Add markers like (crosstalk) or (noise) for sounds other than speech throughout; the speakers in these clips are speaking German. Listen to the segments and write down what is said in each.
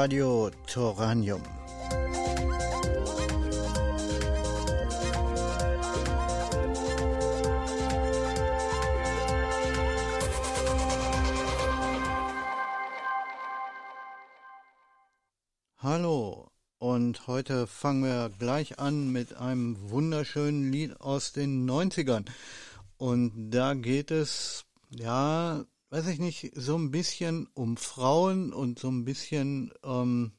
Radio Toranium. Hallo, und heute fangen wir gleich an mit einem wunderschönen Lied aus den 90ern. Und da geht es, ja, weiß ich nicht, so ein bisschen um Frauen und so ein bisschen ähm,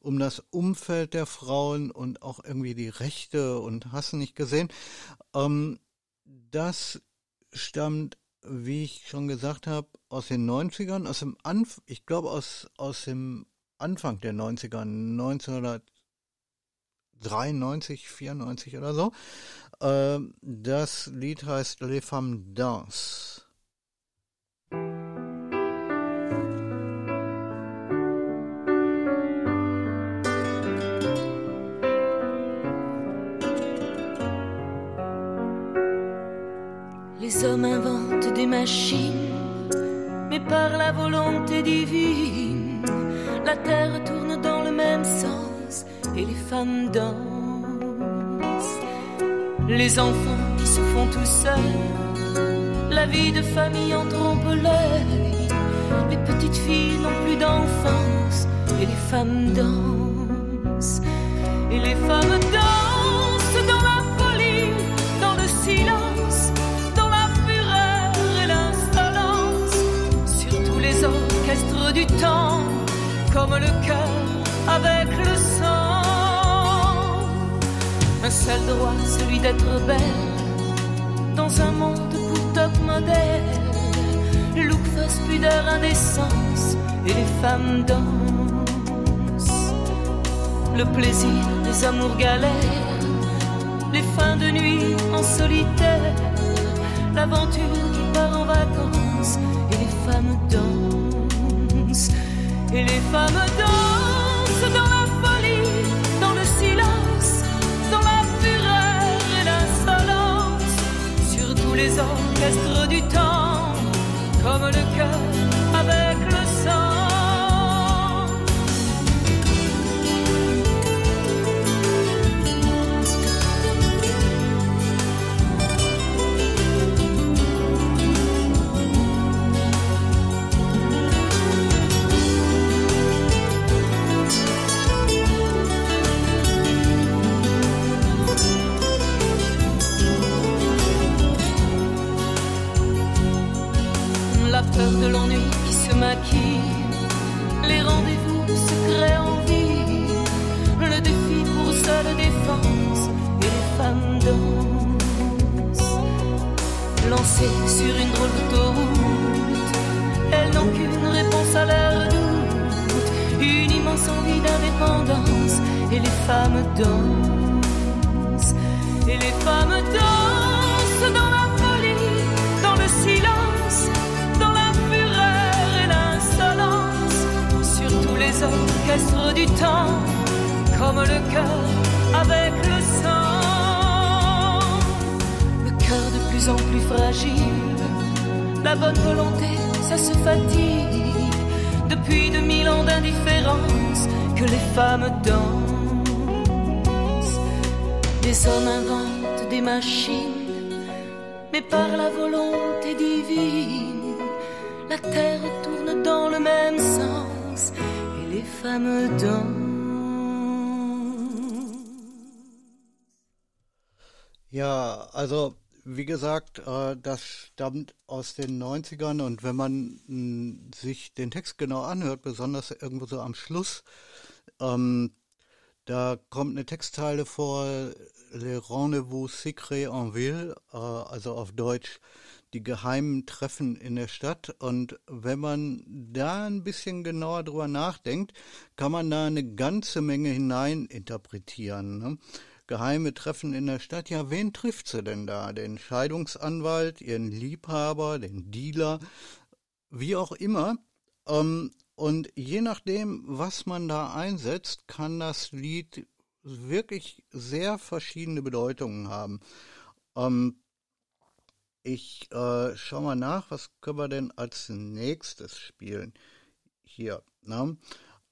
um das Umfeld der Frauen und auch irgendwie die Rechte und hast du nicht gesehen. Ähm, das stammt, wie ich schon gesagt habe, aus den 90ern, aus dem Anf ich glaube aus, aus dem Anfang der 90er, 1993, 94 oder so. Äh, das Lied heißt Les Femmes Danse. Les hommes inventent des machines, mais par la volonté divine, la terre tourne dans le même sens et les femmes dansent. Les enfants qui se font tout seuls, la vie de famille en trompe l'œil. Les petites filles n'ont plus d'enfance et les femmes dansent. Et les femmes dansent dans la folie, dans le silence, du temps, comme le cœur avec le sang. Un seul droit, celui d'être belle, dans un monde pour top modèle. Look, face, pudeur, indécence, et les femmes dansent. Le plaisir des amours galères, les fins de nuit en solitaire, l'aventure qui part en vacances, Et les femmes dansent dans la folie, dans le silence, dans la fureur et l'insolence, sur tous les orchestres du temps, comme le cœur dansent. Et les femmes dansent dans la folie, dans le silence, dans la fureur et l'insolence, sur tous les orchestres du temps, comme le cœur avec le sang. Le cœur de plus en plus fragile, la bonne volonté, ça se fatigue, depuis de mille ans d'indifférence que les femmes dansent. Les hommes inventent des machines, mais par la volonté divine, la terre tourne dans le même sens et les femmes dansent. Ja, also wie gesagt, äh, das stammt aus den 90ern und wenn man mh, sich den Text genau anhört, besonders irgendwo so am Schluss, ähm, da kommt eine Textzeile vor, Le Rendezvous Secret en Ville, äh, also auf Deutsch die geheimen Treffen in der Stadt. Und wenn man da ein bisschen genauer drüber nachdenkt, kann man da eine ganze Menge hineininterpretieren. Ne? Geheime Treffen in der Stadt, ja, wen trifft sie denn da? Den Scheidungsanwalt, ihren Liebhaber, den Dealer, wie auch immer. Ähm, und je nachdem, was man da einsetzt, kann das Lied wirklich sehr verschiedene Bedeutungen haben. Ähm, ich äh, schau mal nach, was können wir denn als nächstes spielen? Hier, ne?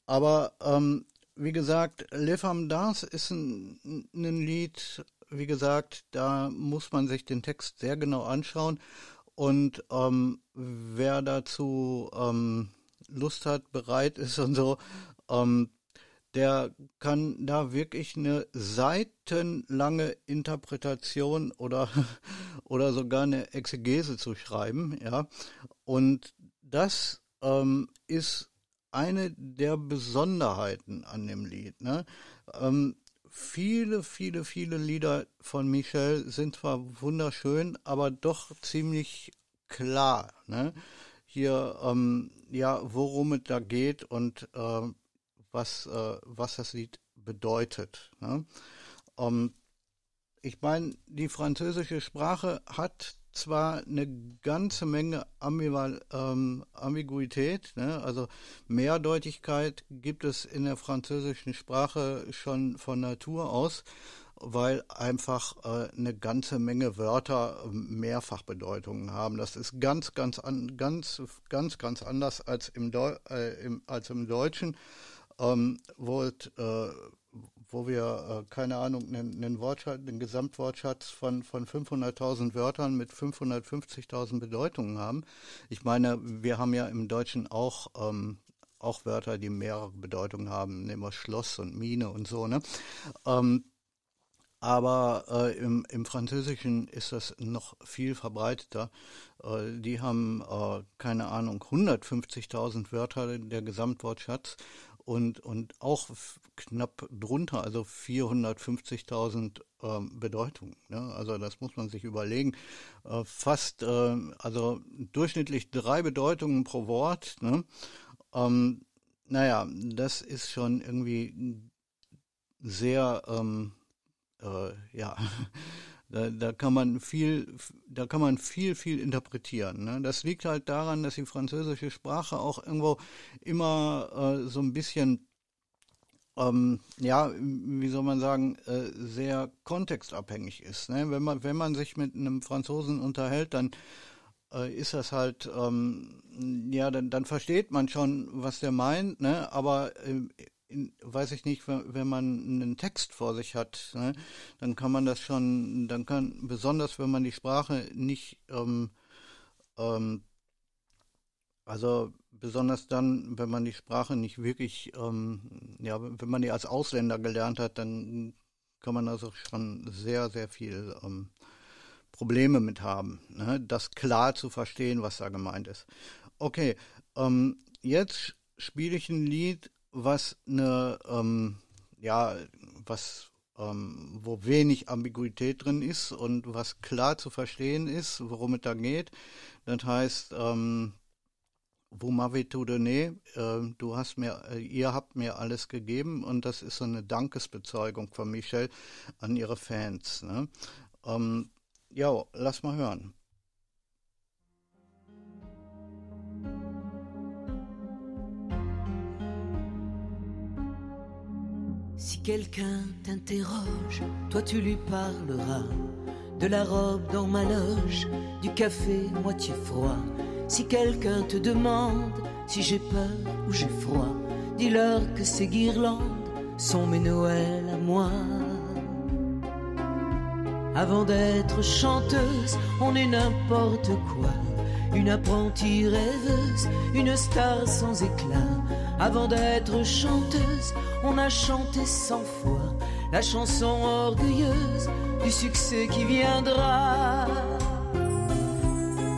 Aber ähm, wie gesagt, Le Femme Dance ist ein, ein Lied, wie gesagt, da muss man sich den Text sehr genau anschauen. Und ähm, wer dazu ähm, Lust hat, bereit ist und so, ähm, der kann da wirklich eine seitenlange Interpretation oder, (laughs) oder sogar eine Exegese zu schreiben, ja. Und das ähm, ist eine der Besonderheiten an dem Lied. Ne? Ähm, viele, viele, viele Lieder von Michel sind zwar wunderschön, aber doch ziemlich klar. Ne? Hier, ähm, ja, worum es da geht und äh, was, äh, was das Lied bedeutet. Ne? Ähm, ich meine, die französische Sprache hat zwar eine ganze Menge Ambival ähm, Ambiguität, ne? also Mehrdeutigkeit gibt es in der französischen Sprache schon von Natur aus, weil einfach äh, eine ganze Menge Wörter Mehrfachbedeutungen haben. Das ist ganz, ganz, an, ganz, ganz, ganz anders als im, Deu äh, im, als im Deutschen, ähm, wo es äh, wo wir, äh, keine Ahnung, einen, einen Wortschatz, einen Gesamtwortschatz von, von 500.000 Wörtern mit 550.000 Bedeutungen haben. Ich meine, wir haben ja im Deutschen auch, ähm, auch Wörter, die mehrere Bedeutungen haben, nehmen wir Schloss und Mine und so, ne? Ähm, aber äh, im, im Französischen ist das noch viel verbreiteter. Äh, die haben, äh, keine Ahnung, 150.000 Wörter, der Gesamtwortschatz und, und auch knapp drunter, also 450.000 ähm, Bedeutungen. Ne? Also das muss man sich überlegen. Äh, fast, äh, also durchschnittlich drei Bedeutungen pro Wort. Ne? Ähm, naja, das ist schon irgendwie sehr, ähm, äh, ja, (laughs) Da, da kann man viel, da kann man viel, viel interpretieren. Ne? Das liegt halt daran, dass die französische Sprache auch irgendwo immer äh, so ein bisschen, ähm, ja, wie soll man sagen, äh, sehr kontextabhängig ist. Ne? Wenn man, wenn man sich mit einem Franzosen unterhält, dann äh, ist das halt, ähm, ja, dann, dann versteht man schon, was der meint, ne? aber äh, in, weiß ich nicht, wenn, wenn man einen Text vor sich hat, ne, dann kann man das schon, dann kann, besonders wenn man die Sprache nicht, ähm, ähm, also besonders dann, wenn man die Sprache nicht wirklich, ähm, ja, wenn man die als Ausländer gelernt hat, dann kann man also schon sehr, sehr viel ähm, Probleme mit haben, ne, das klar zu verstehen, was da gemeint ist. Okay, ähm, jetzt spiele ich ein Lied was eine, ähm, ja, was, ähm, wo wenig Ambiguität drin ist und was klar zu verstehen ist, worum es da geht. Das heißt, ähm, Vous äh, du hast mir, äh, ihr habt mir alles gegeben und das ist so eine Dankesbezeugung von Michelle an ihre Fans. Ne? Ähm, ja, lass mal hören. Si quelqu'un t'interroge, toi tu lui parleras de la robe dans ma loge, du café moitié froid. Si quelqu'un te demande si j'ai peur ou j'ai froid, dis-leur que ces guirlandes sont mes Noëls à moi. Avant d'être chanteuse, on est n'importe quoi. Une apprentie rêveuse, une star sans éclat. Avant d'être chanteuse, on a chanté cent fois la chanson orgueilleuse du succès qui viendra.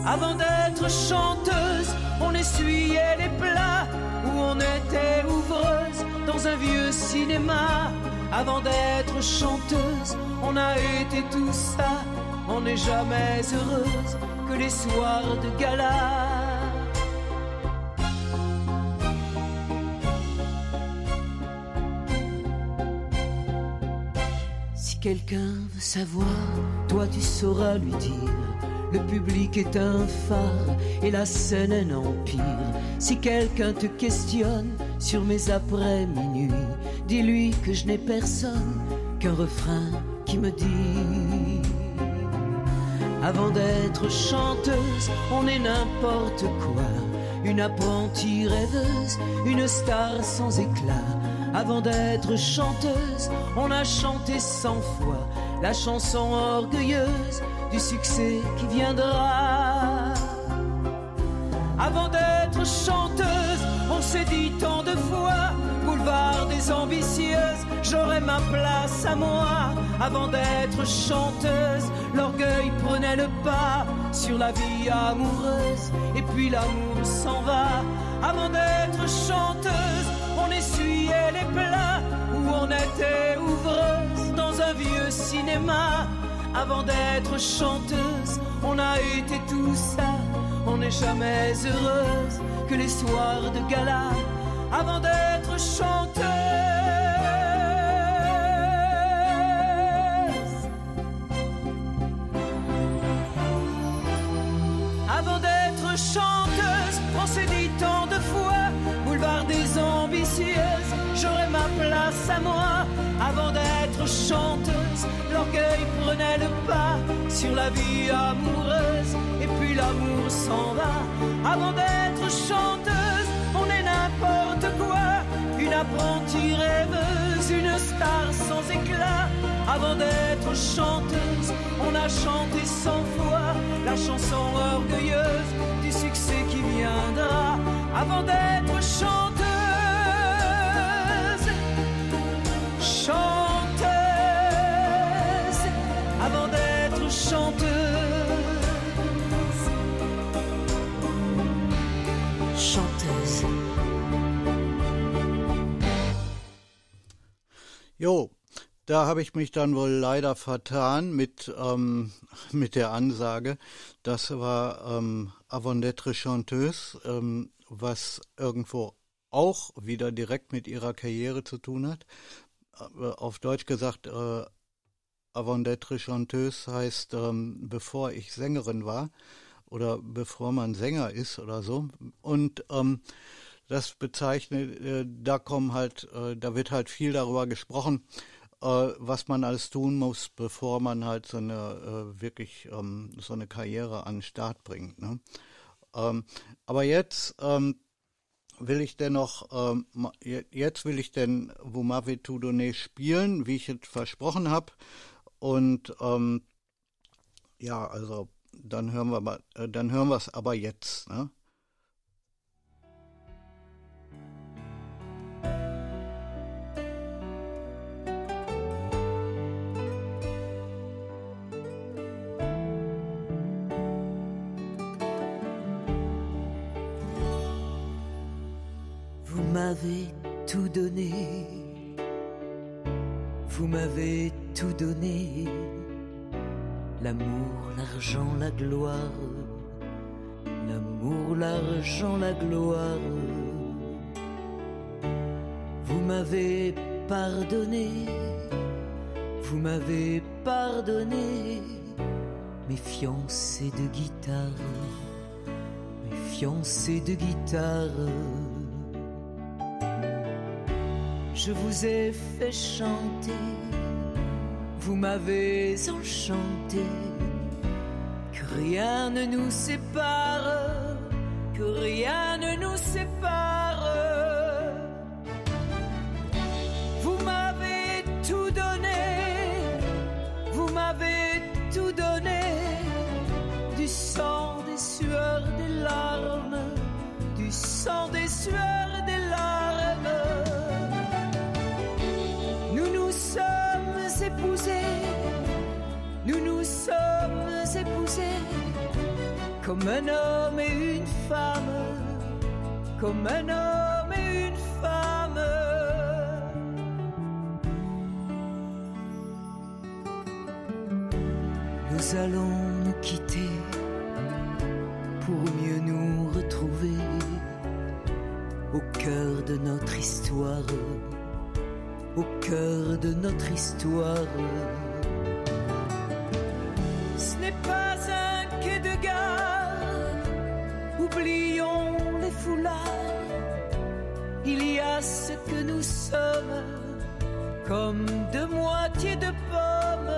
Avant d'être chanteuse, on essuyait les plats où on était ouvreuse dans un vieux cinéma. Avant d'être chanteuse, on a été tout ça. On n'est jamais heureuse que les soirs de gala. quelqu'un veut savoir, toi tu sauras lui dire. Le public est un phare et la scène un empire. Si quelqu'un te questionne sur mes après-minuit, dis-lui que je n'ai personne qu'un refrain qui me dit. Avant d'être chanteuse, on est n'importe quoi une apprentie rêveuse, une star sans éclat. Avant d'être chanteuse, on a chanté cent fois la chanson orgueilleuse du succès qui viendra. Avant d'être chanteuse, on s'est dit tant de fois, des ambitieuses, j'aurais ma place à moi. Avant d'être chanteuse, l'orgueil prenait le pas sur la vie amoureuse, et puis l'amour s'en va. Avant d'être chanteuse, on essuyait les plats, où on était ouvreuse dans un vieux cinéma. Avant d'être chanteuse, on a été tout ça. On n'est jamais heureuse que les soirs de gala. Avant d'être chanteuse. Avant d'être chanteuse, on s'est dit tant de fois, boulevard des ambitieuses, j'aurais ma place à moi. Avant d'être chanteuse, l'orgueil prenait le pas sur la vie amoureuse, et puis l'amour s'en va. Avant d'être chanteuse, apprentie rêveuse, une star sans éclat. Avant d'être chanteuse, on a chanté cent fois la chanson orgueilleuse du succès qui viendra. Avant d'être chanteuse, Jo, da habe ich mich dann wohl leider vertan mit, ähm, (laughs) mit der Ansage. Das war ähm, d'être chanteuse, ähm, was irgendwo auch wieder direkt mit ihrer Karriere zu tun hat. Äh, auf Deutsch gesagt, äh, d'être chanteuse heißt, ähm, bevor ich Sängerin war oder bevor man Sänger ist oder so. Und ähm, das bezeichnet, äh, da kommen halt, äh, da wird halt viel darüber gesprochen, äh, was man alles tun muss, bevor man halt so eine äh, wirklich ähm, so eine Karriere an den Start bringt. Ne? Ähm, aber jetzt ähm, will ich dennoch, ähm, jetzt will ich denn tout donné spielen, wie ich es versprochen habe. Und ähm, ja, also dann hören wir mal, äh, dann hören wir es aber jetzt. Ne? M'avez tout donné, vous m'avez tout donné, l'amour, l'argent, la gloire, l'amour, l'argent, la gloire. Vous m'avez pardonné, vous m'avez pardonné, mes fiancés de guitare, mes fiancés de guitare. Je vous ai fait chanter, vous m'avez enchanté, que rien ne nous sépare, que rien ne nous sépare. Vous m'avez tout donné, vous m'avez tout donné, du sang, des sueurs, des larmes, du sang, des sueurs, nous sommes épousés, comme un homme et une femme, comme un homme et une femme. Nous allons nous quitter pour mieux nous retrouver au cœur de notre histoire au cœur de notre histoire. nous sommes comme deux moitiés de pommes.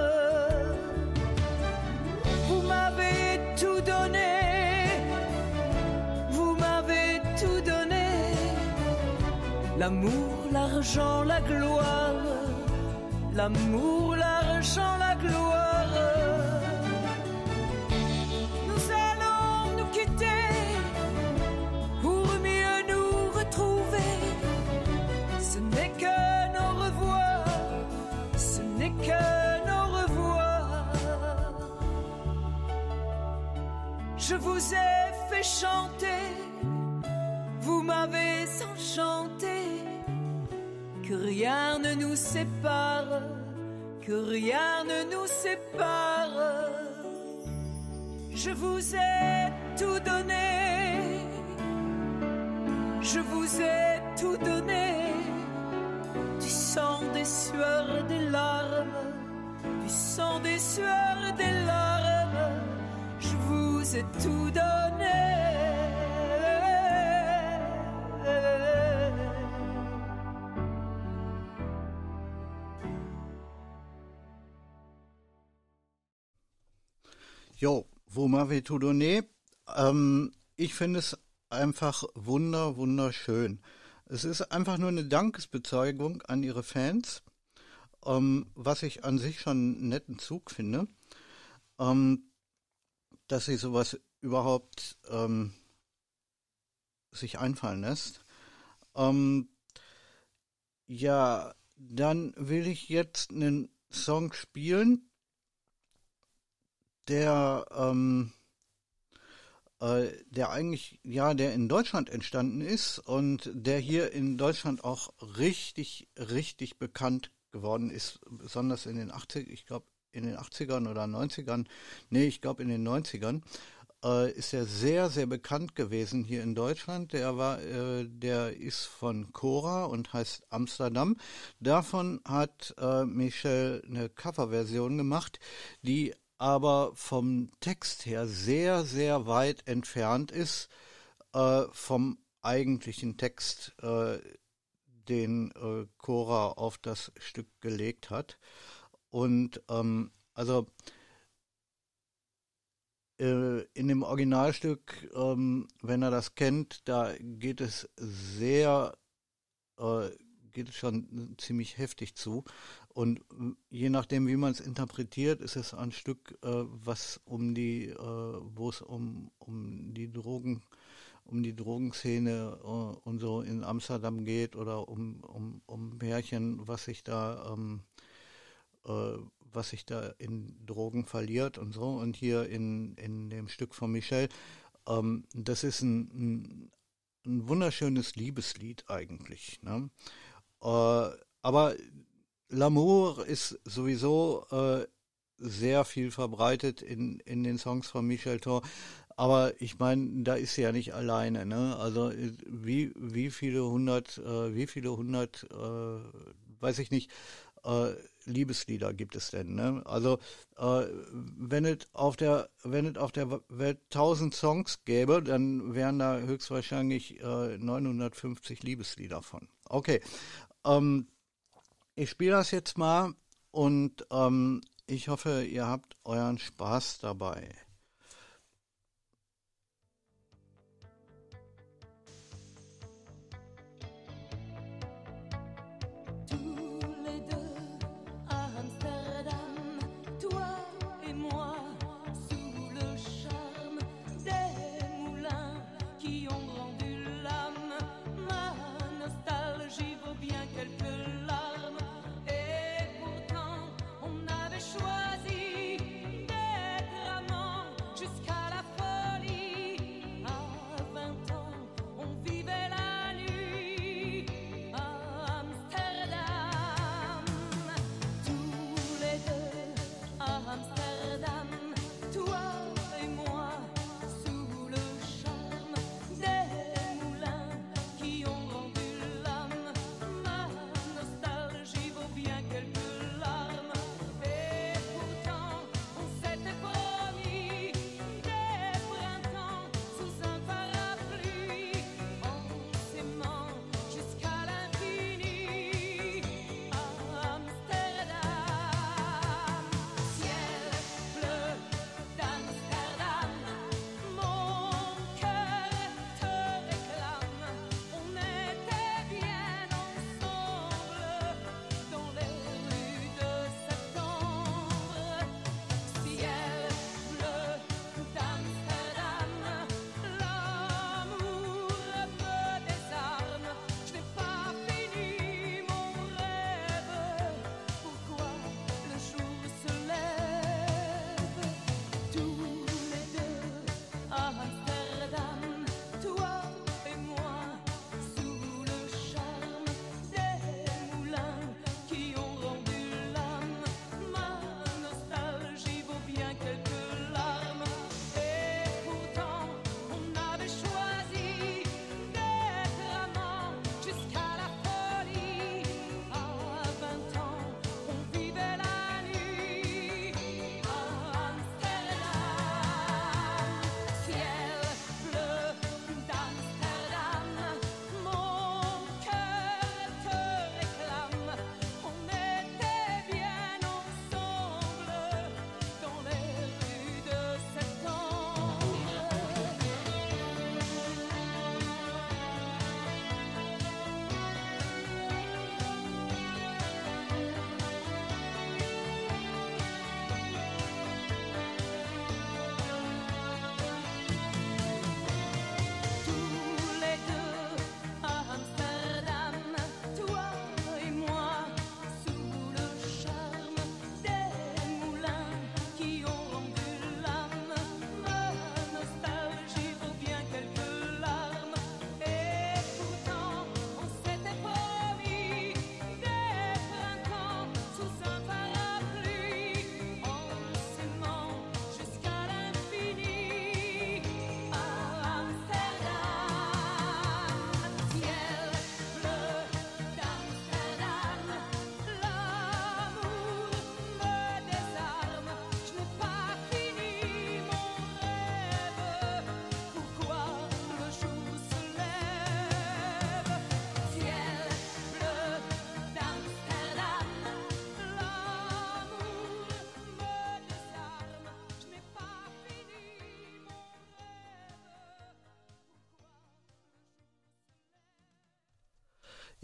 Vous m'avez tout donné, vous m'avez tout donné. L'amour, l'argent, la gloire, l'amour, vous ai fait chanter, vous m'avez enchanté. Que rien ne nous sépare, que rien ne nous sépare. Je vous ai tout donné, je vous ai tout donné, du sang, des sueurs, des larmes, du sang, des sueurs, des larmes, ai tout donné. Jo, vous m'avez tout donné. Ähm, ich finde es einfach wunder, wunderschön. Es ist einfach nur eine Dankesbezeugung an ihre Fans, ähm, was ich an sich schon einen netten Zug finde, ähm, dass sie sowas überhaupt ähm, sich einfallen lässt. Ähm, ja, dann will ich jetzt einen Song spielen, der, ähm, äh, der eigentlich, ja, der in Deutschland entstanden ist und der hier in Deutschland auch richtig, richtig bekannt geworden ist, besonders in den 80 ich glaube in den 80ern oder 90ern, nee, ich glaube in den 90ern, äh, ist er sehr, sehr bekannt gewesen hier in Deutschland. Der war, äh, der ist von Cora und heißt Amsterdam. Davon hat äh, Michel eine Coverversion gemacht, die aber vom Text her sehr, sehr weit entfernt ist äh, vom eigentlichen Text, äh, den äh, Cora auf das Stück gelegt hat. Und ähm, also äh, in dem Originalstück, ähm, wenn er das kennt, da geht es sehr, äh, geht es schon ziemlich heftig zu. Und äh, je nachdem, wie man es interpretiert, ist es ein Stück, äh, was um die, äh, wo es um, um die Drogen, um die Drogenszene äh, und so in Amsterdam geht oder um, um, um Märchen, was sich da, ähm, äh, was sich da in Drogen verliert und so. Und hier in, in dem Stück von Michel, ähm, das ist ein, ein, ein wunderschönes Liebeslied eigentlich. Ne? Äh, aber L'amour ist sowieso äh, sehr viel verbreitet in, in den Songs von Michel Thor. Aber ich meine, da ist sie ja nicht alleine. Ne? Also wie, wie viele hundert, äh, wie viele hundert, äh, weiß ich nicht, äh, Liebeslieder gibt es denn? Ne? Also äh, wenn es auf der wenn es auf der Welt tausend Songs gäbe, dann wären da höchstwahrscheinlich äh, 950 Liebeslieder von. Okay. Ähm, ich spiele das jetzt mal und ähm, ich hoffe, ihr habt euren Spaß dabei.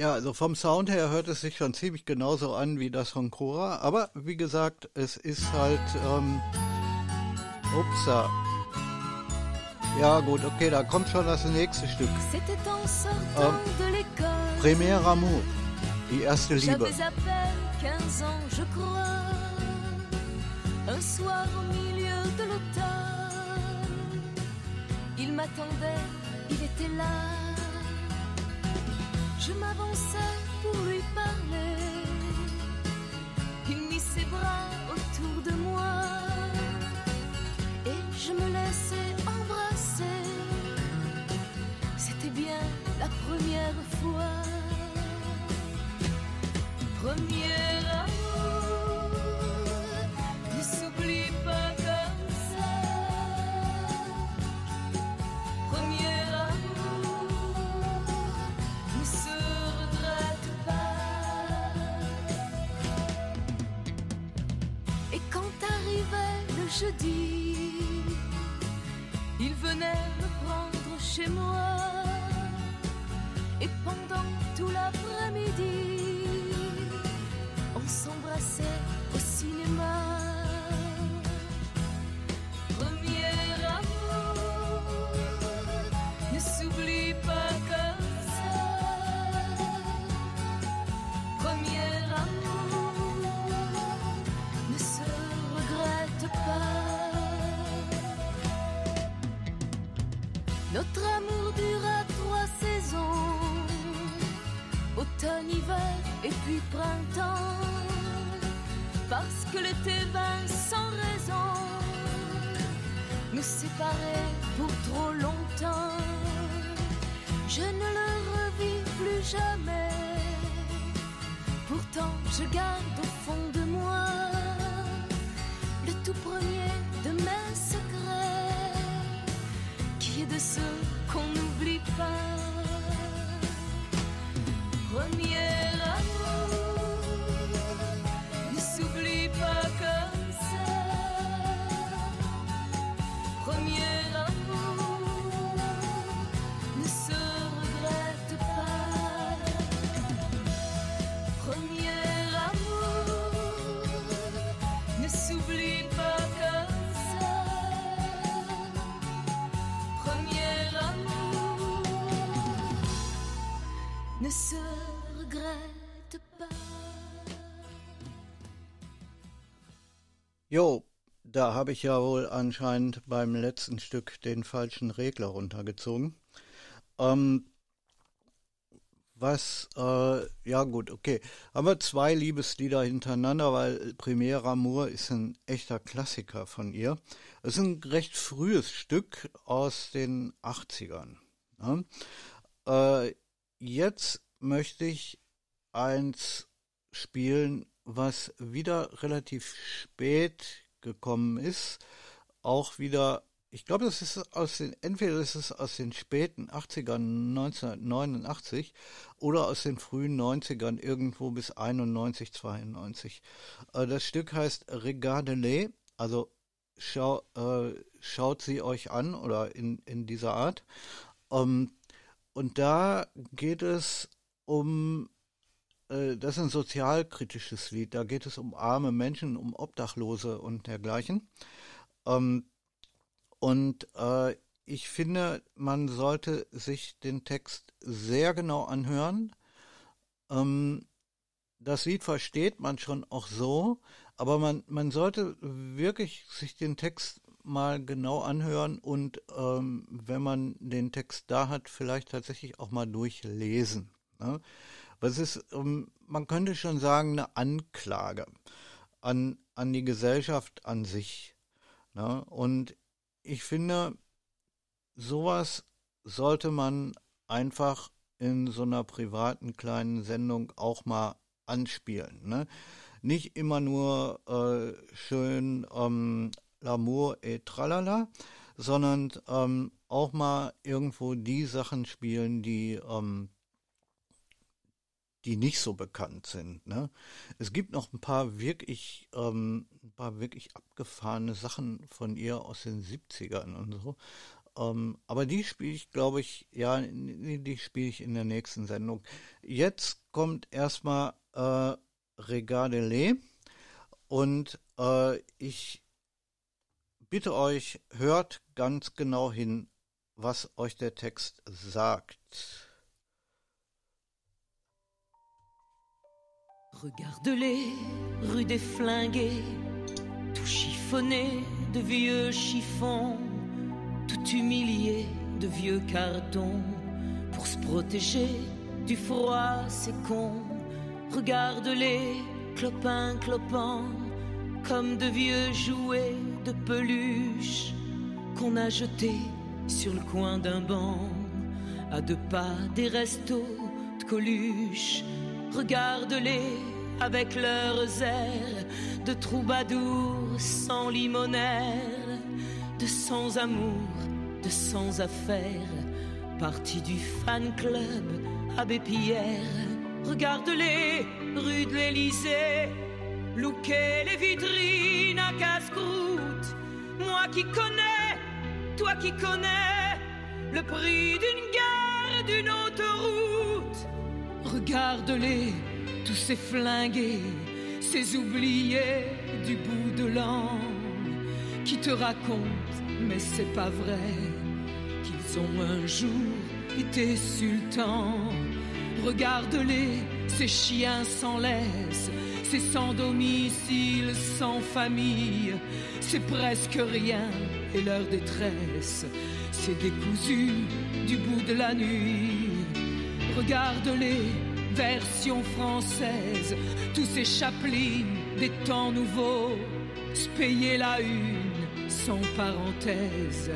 Ja, also vom Sound her hört es sich schon ziemlich genauso an wie das von Cora, aber wie gesagt, es ist halt, ähm, upsa. Ja gut, okay, da kommt schon das nächste Stück. Ähm, Premier Amour, die erste Liebe. Un soir au milieu de l'automne, il m'attendait, il était là. Je m'avançais pour lui parler. Il mit ses bras autour de moi et je me laissais embrasser. C'était bien la première fois. Première tragedy. Nous séparer pour trop longtemps. Je ne le revis plus jamais. Pourtant, je garde au fond de moi le tout premier de mes secrets, qui est de ceux qu'on n'oublie pas. Premier Jo, da habe ich ja wohl anscheinend beim letzten Stück den falschen Regler runtergezogen. Ähm, was, äh, ja gut, okay. Haben wir zwei Liebeslieder hintereinander, weil Premier Amour ist ein echter Klassiker von ihr. Es ist ein recht frühes Stück aus den 80ern. Ne? Äh, jetzt möchte ich eins spielen, was wieder relativ spät gekommen ist, auch wieder, ich glaube, das ist aus den, entweder ist es aus den späten 80ern 1989 oder aus den frühen 90ern irgendwo bis 91, 92. Äh, das Stück heißt Regardez, also schau, äh, schaut sie euch an oder in, in dieser Art. Ähm, und da geht es um äh, das ist ein sozialkritisches Lied. Da geht es um arme Menschen, um Obdachlose und dergleichen. Ähm, und äh, ich finde, man sollte sich den Text sehr genau anhören. Ähm, das Lied versteht man schon auch so, aber man, man sollte wirklich sich den Text mal genau anhören und ähm, wenn man den Text da hat, vielleicht tatsächlich auch mal durchlesen. Ne? Was ist, ähm, man könnte schon sagen, eine Anklage an, an die Gesellschaft an sich. Ne? Und ich finde, sowas sollte man einfach in so einer privaten kleinen Sendung auch mal anspielen. Ne? Nicht immer nur äh, schön ähm, L'amour et tralala, sondern ähm, auch mal irgendwo die Sachen spielen, die ähm, die nicht so bekannt sind. Ne? Es gibt noch ein paar wirklich, ähm, ein paar wirklich abgefahrene Sachen von ihr aus den 70ern und so. Ähm, aber die spiele ich, glaube ich, ja, die spiele ich in der nächsten Sendung. Jetzt kommt erstmal äh, Regardele und äh, ich bitte euch, hört ganz genau hin, was euch der Text sagt. Regarde-les, rue des Flingués, tout chiffonné de vieux chiffons, tout humilié de vieux cartons, pour se protéger du froid, c'est con. Regarde-les, clopin, clopin, comme de vieux jouets de peluche qu'on a jetés sur le coin d'un banc, à deux pas des restos de Coluche. Regarde-les avec leurs airs de troubadours sans limonaire, de sans amour, de sans affaires, parti du fan club Abbé Pierre. Regarde-les, rue de l'Élysée, louquer les vitrines à casse-croûte. Moi qui connais, toi qui connais le prix d'une gare, d'une autoroute. Regarde-les, tous ces flingués, ces oubliés du bout de l'an, qui te racontent, mais c'est pas vrai, qu'ils ont un jour été sultans. Regarde-les, ces chiens sans laisse, ces sans domicile, sans famille, c'est presque rien, et leur détresse, c'est décousu du bout de la nuit. Regarde-les, version française, tous ces chapelines des temps nouveaux, se payer la une sans parenthèse,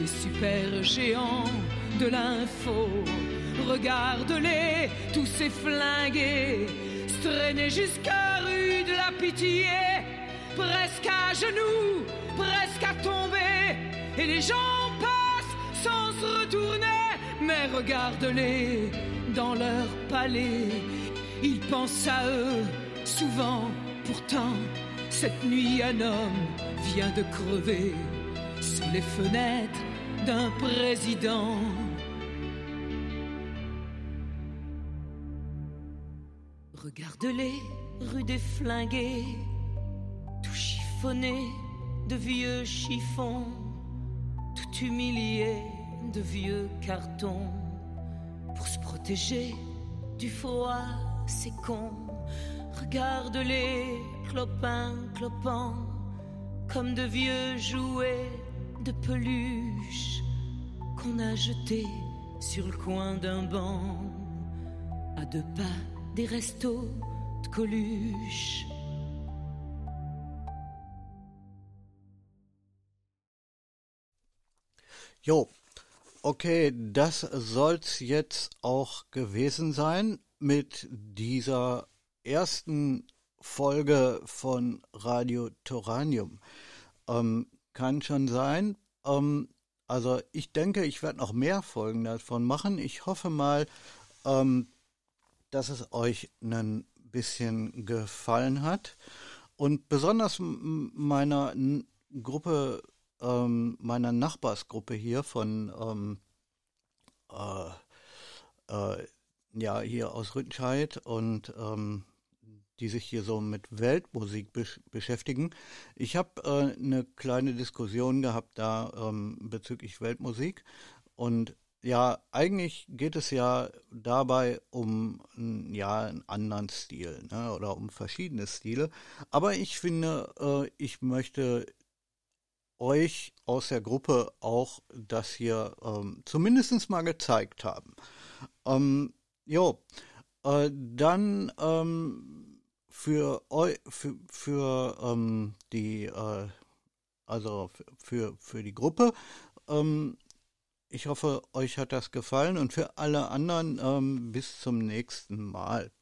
les super géants de l'info. Regarde-les, tous ces flingués, traîner jusqu'à rue de la pitié, presque à genoux, presque à tomber, et les gens passent sans se retourner, mais regarde-les dans leur palais, ils pensent à eux souvent, pourtant, cette nuit un homme vient de crever sous les fenêtres d'un président. Regarde-les, rue des Flingués, tout chiffonné de vieux chiffons, tout humilié de vieux cartons. Pour se protéger du froid, c'est con. Regarde-les, clopin, clopin, comme de vieux jouets de peluche qu'on a jetés sur le coin d'un banc, à deux pas des restos de Coluche. Jo, okay, das soll's jetzt auch gewesen sein mit dieser ersten Folge von Radio Toranium. Ähm, kann schon sein. Ähm, also ich denke, ich werde noch mehr Folgen davon machen. Ich hoffe mal, ähm, dass es euch ein bisschen gefallen hat. Und besonders meiner Gruppe, ähm, meiner Nachbarsgruppe hier von ähm, äh, äh, ja hier aus Rüttenscheid und ähm, die sich hier so mit Weltmusik besch beschäftigen. Ich habe äh, eine kleine Diskussion gehabt da ähm, bezüglich Weltmusik und ja, eigentlich geht es ja dabei um ja einen anderen Stil ne, oder um verschiedene Stile. Aber ich finde, äh, ich möchte euch aus der Gruppe auch das hier ähm, zumindest mal gezeigt haben. Ähm, jo, äh, dann ähm, für eu für, für ähm, die äh, also für, für die Gruppe ähm, ich hoffe, euch hat das gefallen und für alle anderen ähm, bis zum nächsten Mal.